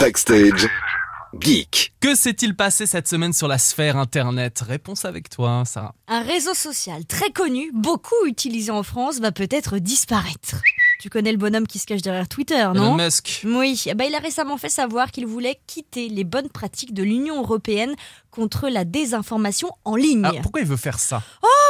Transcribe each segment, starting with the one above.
Backstage. Geek. Que s'est-il passé cette semaine sur la sphère internet? Réponse avec toi, Sarah. Un réseau social très connu, beaucoup utilisé en France, va peut-être disparaître. Tu connais le bonhomme qui se cache derrière Twitter, non Elon Musk. Oui, eh ben, il a récemment fait savoir qu'il voulait quitter les bonnes pratiques de l'Union européenne contre la désinformation en ligne. Alors, pourquoi il veut faire ça?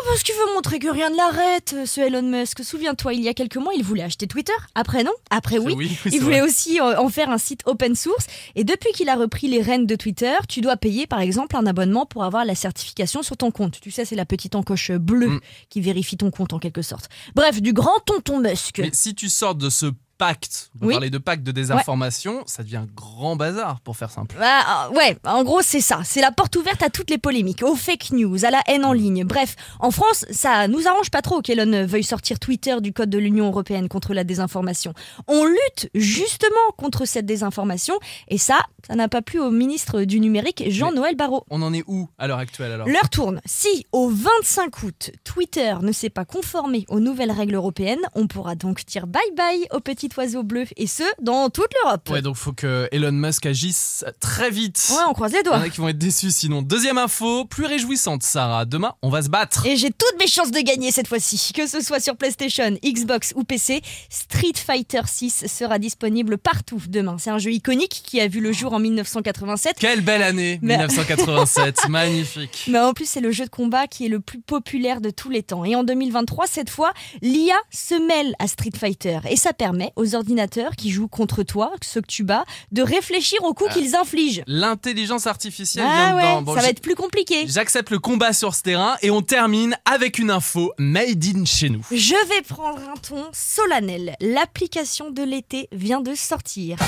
Parce qu'il veut montrer que rien ne l'arrête, ce Elon Musk. Souviens-toi, il y a quelques mois, il voulait acheter Twitter. Après, non? Après, oui. oui, c'est Il voulait vrai. aussi euh, en faire un site open source. Et depuis qu'il a repris les rênes de Twitter, tu dois payer par exemple un abonnement pour avoir la certification sur ton compte. Tu sais, c'est la petite encoche bleue Mm. qui vérifie ton compte en quelque sorte. Bref, du grand tonton Musk. Mais si tu sors de ce pacte, on Oui. parlait de pacte de désinformation, ça devient grand bazar pour faire simple. Ah, ah, ouais, en gros c'est ça, c'est la porte ouverte à toutes les polémiques, aux fake news, à la haine en ligne. Bref, en France, ça nous arrange pas trop qu'Elon veuille sortir Twitter du code de l'Union européenne contre la désinformation. On lutte justement contre cette désinformation et ça, ça n'a pas plu au ministre du numérique Jean-Noël Barrot. On en est où à l'heure actuelle alors? L'heure tourne. Si au 25 août, Twitter ne s'est pas conformé aux nouvelles règles européennes, on pourra donc dire bye bye au petit oiseau bleu et ce dans toute l'Europe. Ouais, donc faut que Elon Musk agisse très vite. Ouais, on croise les Il y en doigts. a qui vont être déçus sinon. Deuxième info, plus réjouissante, Sarah. Demain, on va se battre. Et j'ai toutes mes chances de gagner cette fois-ci. Que ce soit sur PlayStation, Xbox ou PC, Street Fighter 6 sera disponible partout demain. C'est un jeu iconique qui a vu le jour en 1987. Quelle belle année, Mais- 1987. Magnifique. Mais en plus, c'est le jeu de combat qui est le plus populaire de tous les temps. Et en 2023, cette fois, l'IA se mêle à Street Fighter. Et ça permet aux ordinateurs qui jouent contre toi, ceux que tu bats, de réfléchir aux coups Ah. qu'ils infligent. L'intelligence artificielle Ah vient ouais, dedans. Bon, ça va être plus compliqué. J'accepte le combat sur ce terrain et on termine avec une info made in chez nous. Je vais prendre un ton solennel. L'application de l'été vient de sortir.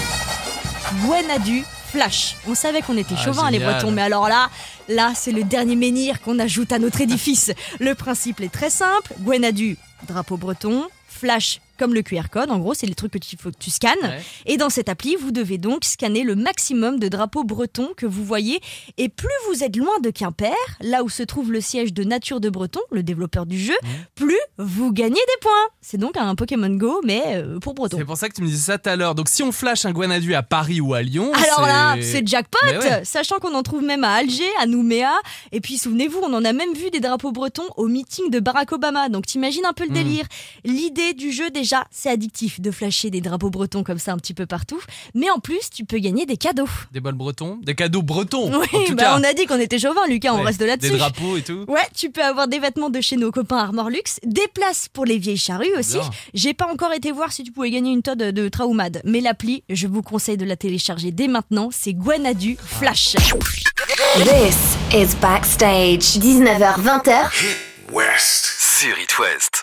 Gwenadu Flash. On savait qu'on était Ah, chauvins les. Bretons, mais alors là, là c'est le dernier menhir qu'on ajoute à notre édifice. le principe est très simple. Gwenadu, drapeau breton. Flash, comme le QR code. En gros, c'est les trucs que tu, faut que tu scannes. Ouais. Et dans cette appli, vous devez donc scanner le maximum de drapeaux bretons que vous voyez. Et plus vous êtes loin de Quimper, là où se trouve le siège de Nature de Breton, le développeur du jeu, plus vous gagnez des points. C'est donc un Pokémon Go, mais euh, pour Breton. C'est pour ça que tu me disais ça tout à l'heure. Donc si on flash un Guanadu à Paris ou à Lyon, Alors là, c'est jackpot, ouais. sachant qu'on en trouve même à Alger, à Nouméa. Et puis souvenez-vous, on en a même vu des drapeaux bretons au meeting de Barack Obama. Donc t'imagines un peu le Mm. délire. L'idée du jeu déjà, c'est addictif de flasher des drapeaux bretons comme ça un petit peu partout. Mais en plus, tu peux gagner des cadeaux. des bols bretons, des cadeaux bretons. Oui, en tout bah cas. on a dit qu'on était chauvin, Lucas, on reste là-dessus. Des drapeaux et tout. Ouais, tu peux avoir des vêtements de chez nos copains Armor Luxe, des places pour les vieilles charrues aussi. J'ai pas encore été voir si tu pouvais gagner une tonne de Traumad, mais l'appli, je vous conseille de la télécharger dès maintenant, c'est Guanadu Flash. This is Backstage. 19h-20h. West. Sur It West.